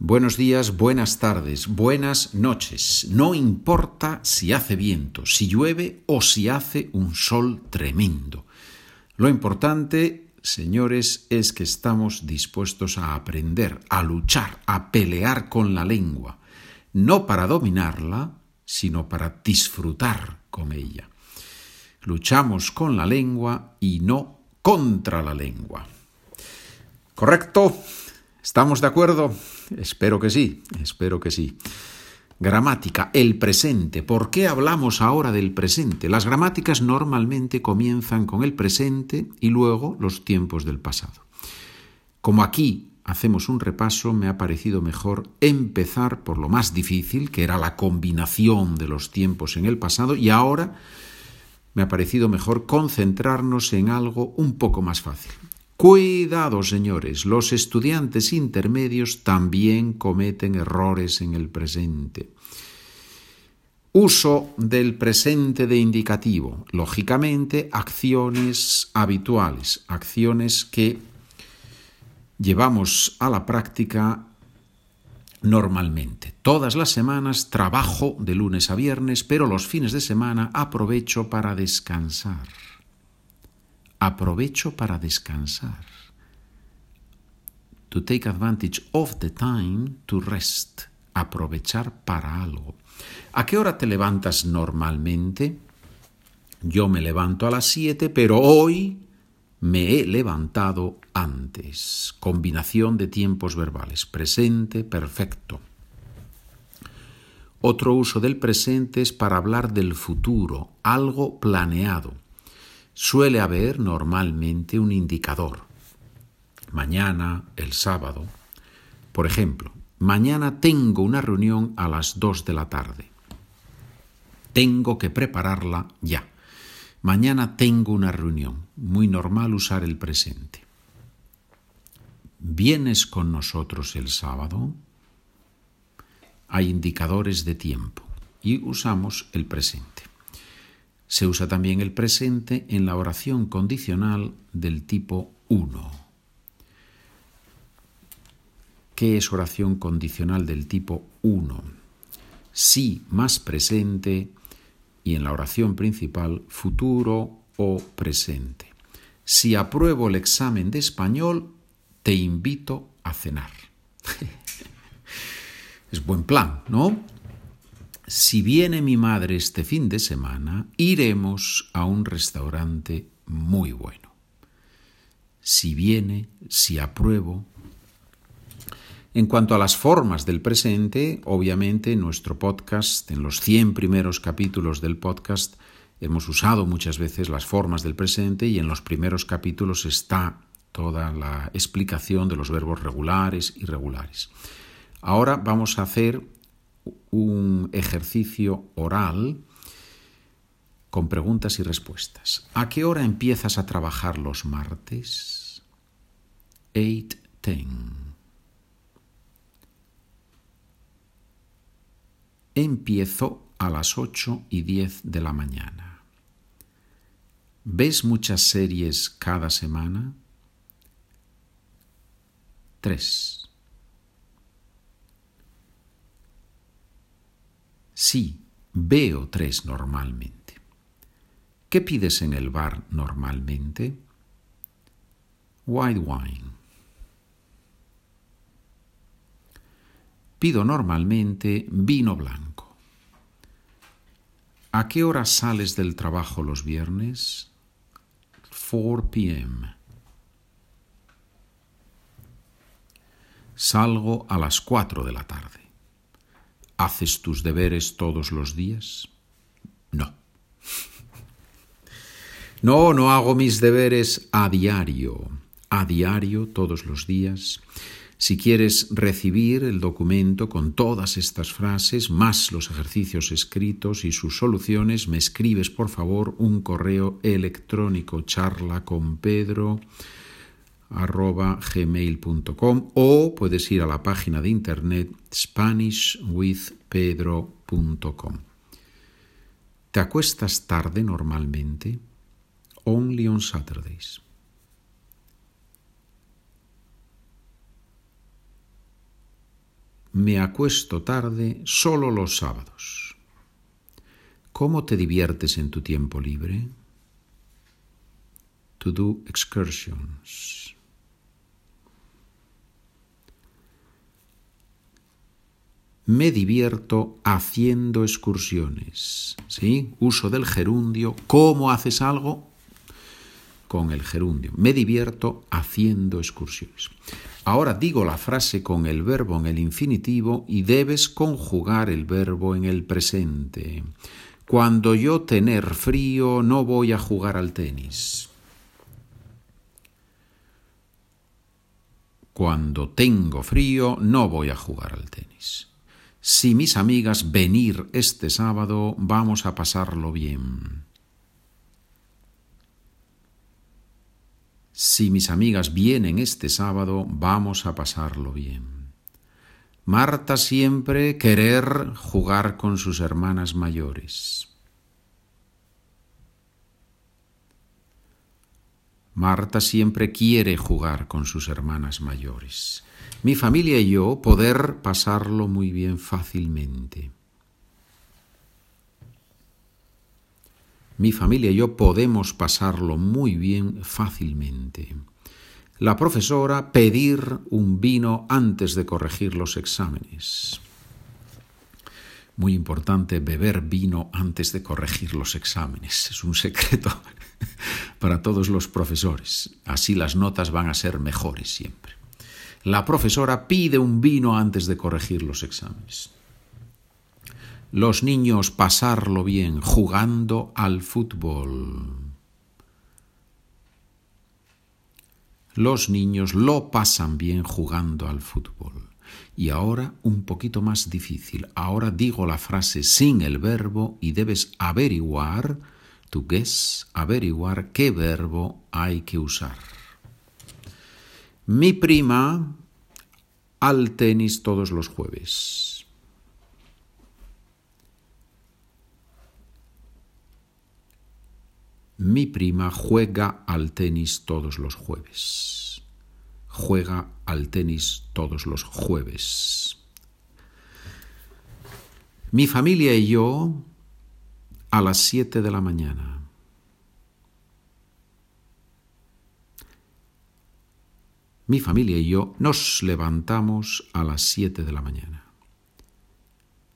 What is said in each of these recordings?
Buenos días, buenas tardes, buenas noches. No importa si hace viento, si llueve o si hace un sol tremendo. Lo importante, señores, es que estamos dispuestos a aprender, a luchar, a pelear con la lengua, no para dominarla, sino para disfrutar con ella. Luchamos con la lengua y no contra la lengua. ¿Correcto? ¿Estamos de acuerdo? Espero que sí, espero que sí. Gramática, el presente. ¿Por qué hablamos ahora del presente? Las gramáticas normalmente comienzan con el presente y luego los tiempos del pasado. Como aquí hacemos un repaso, me ha parecido mejor empezar por lo más difícil, que era la combinación de los tiempos en el pasado, y ahora me ha parecido mejor concentrarnos en algo un poco más fácil. Cuidado, señores, los estudiantes intermedios también cometen errores en el presente. Uso del presente de indicativo. Lógicamente, acciones habituales, acciones que llevamos a la práctica normalmente. Todas las semanas trabajo de lunes a viernes, pero los fines de semana aprovecho para descansar aprovecho para descansar. To take advantage of the time to rest. Aprovechar para algo. ¿A qué hora te levantas normalmente? Yo me levanto a las 7, pero hoy me he levantado antes. Combinación de tiempos verbales. Presente, perfecto. Otro uso del presente es para hablar del futuro, algo planeado suele haber normalmente un indicador. Mañana, el sábado. Por ejemplo, mañana tengo una reunión a las 2 de la tarde. Tengo que prepararla ya. Mañana tengo una reunión. Muy normal usar el presente. ¿Vienes con nosotros el sábado? Hay indicadores de tiempo y usamos el presente. Se usa también el presente en la oración condicional del tipo 1. ¿Qué es oración condicional del tipo 1? Sí más presente y en la oración principal futuro o presente. Si apruebo el examen de español, te invito a cenar. es buen plan, ¿no? Si viene mi madre este fin de semana, iremos a un restaurante muy bueno. Si viene, si apruebo. En cuanto a las formas del presente, obviamente en nuestro podcast, en los 100 primeros capítulos del podcast, hemos usado muchas veces las formas del presente y en los primeros capítulos está toda la explicación de los verbos regulares y irregulares. Ahora vamos a hacer un ejercicio oral con preguntas y respuestas. ¿A qué hora empiezas a trabajar los martes? 8, 10. Empiezo a las 8 y 10 de la mañana. ¿Ves muchas series cada semana? 3. Sí, veo tres normalmente. ¿Qué pides en el bar normalmente? White wine. Pido normalmente vino blanco. ¿A qué hora sales del trabajo los viernes? 4 p.m. Salgo a las 4 de la tarde. ¿Haces tus deberes todos los días? No. No, no hago mis deberes a diario, a diario, todos los días. Si quieres recibir el documento con todas estas frases, más los ejercicios escritos y sus soluciones, me escribes por favor un correo electrónico charla con Pedro arroba gmail.com o puedes ir a la página de internet spanishwithpedro.com. ¿Te acuestas tarde normalmente? Only on Saturdays. Me acuesto tarde solo los sábados. ¿Cómo te diviertes en tu tiempo libre? To do excursions. Me divierto haciendo excursiones. ¿Sí? Uso del gerundio. ¿Cómo haces algo? Con el gerundio. Me divierto haciendo excursiones. Ahora digo la frase con el verbo en el infinitivo y debes conjugar el verbo en el presente. Cuando yo tener frío no voy a jugar al tenis. Cuando tengo frío no voy a jugar al tenis. Si mis amigas venir este sábado, vamos a pasarlo bien. Si mis amigas vienen este sábado, vamos a pasarlo bien. Marta siempre querer jugar con sus hermanas mayores. Marta siempre quiere jugar con sus hermanas mayores mi familia y yo poder pasarlo muy bien fácilmente. Mi familia y yo podemos pasarlo muy bien fácilmente. La profesora pedir un vino antes de corregir los exámenes. Muy importante beber vino antes de corregir los exámenes. Es un secreto para todos los profesores. Así las notas van a ser mejores siempre la profesora pide un vino antes de corregir los exámenes. Los niños pasarlo bien jugando al fútbol. Los niños lo pasan bien jugando al fútbol. Y ahora un poquito más difícil. Ahora digo la frase sin el verbo y debes averiguar, tu guess, averiguar qué verbo hay que usar. Mi prima al tenis todos los jueves. Mi prima juega al tenis todos los jueves. Juega al tenis todos los jueves. Mi familia y yo a las siete de la mañana. Mi familia y yo nos levantamos a las siete de la mañana.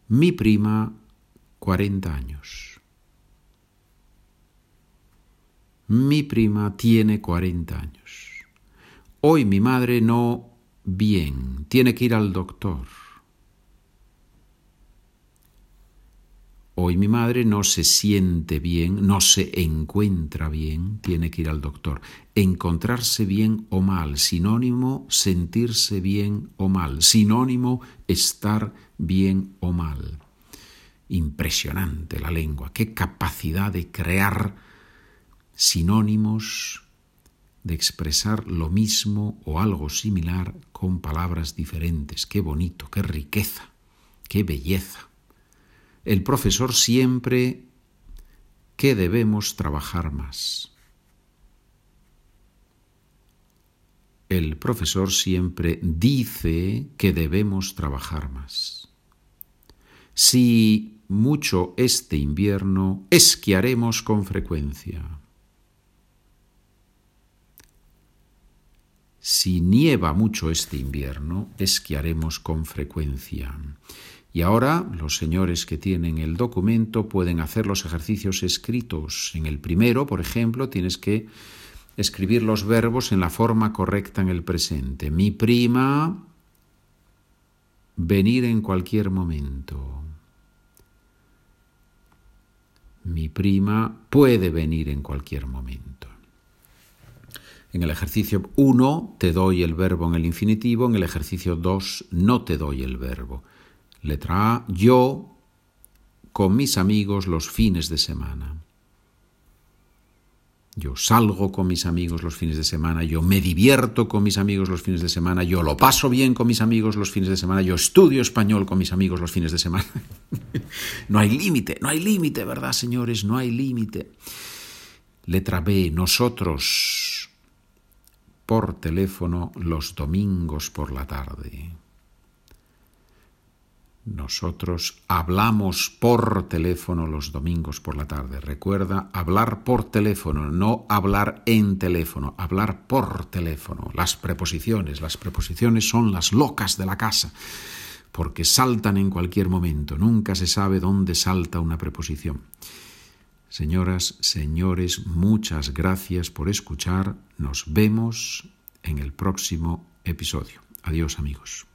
Mi prima, 40 años. Mi prima tiene 40 años. Hoy mi madre no bien, tiene que ir al doctor. Hoy mi madre no se siente bien, no se encuentra bien, tiene que ir al doctor. Encontrarse bien o mal, sinónimo sentirse bien o mal, sinónimo estar bien o mal. Impresionante la lengua, qué capacidad de crear sinónimos, de expresar lo mismo o algo similar con palabras diferentes. Qué bonito, qué riqueza, qué belleza el profesor siempre que debemos trabajar más. El profesor siempre dice que debemos trabajar más. Si mucho este invierno, esquiaremos con frecuencia. Si nieva mucho este invierno, esquiaremos con frecuencia. Y ahora los señores que tienen el documento pueden hacer los ejercicios escritos. En el primero, por ejemplo, tienes que escribir los verbos en la forma correcta en el presente. Mi prima, venir en cualquier momento. Mi prima puede venir en cualquier momento. En el ejercicio 1 te doy el verbo en el infinitivo, en el ejercicio 2 no te doy el verbo. Letra A, yo con mis amigos los fines de semana. Yo salgo con mis amigos los fines de semana, yo me divierto con mis amigos los fines de semana, yo lo paso bien con mis amigos los fines de semana, yo estudio español con mis amigos los fines de semana. no hay límite, no hay límite, ¿verdad, señores? No hay límite. Letra B, nosotros por teléfono los domingos por la tarde. Nosotros hablamos por teléfono los domingos por la tarde. Recuerda, hablar por teléfono, no hablar en teléfono, hablar por teléfono. Las preposiciones, las preposiciones son las locas de la casa, porque saltan en cualquier momento. Nunca se sabe dónde salta una preposición. Señoras, señores, muchas gracias por escuchar. Nos vemos en el próximo episodio. Adiós amigos.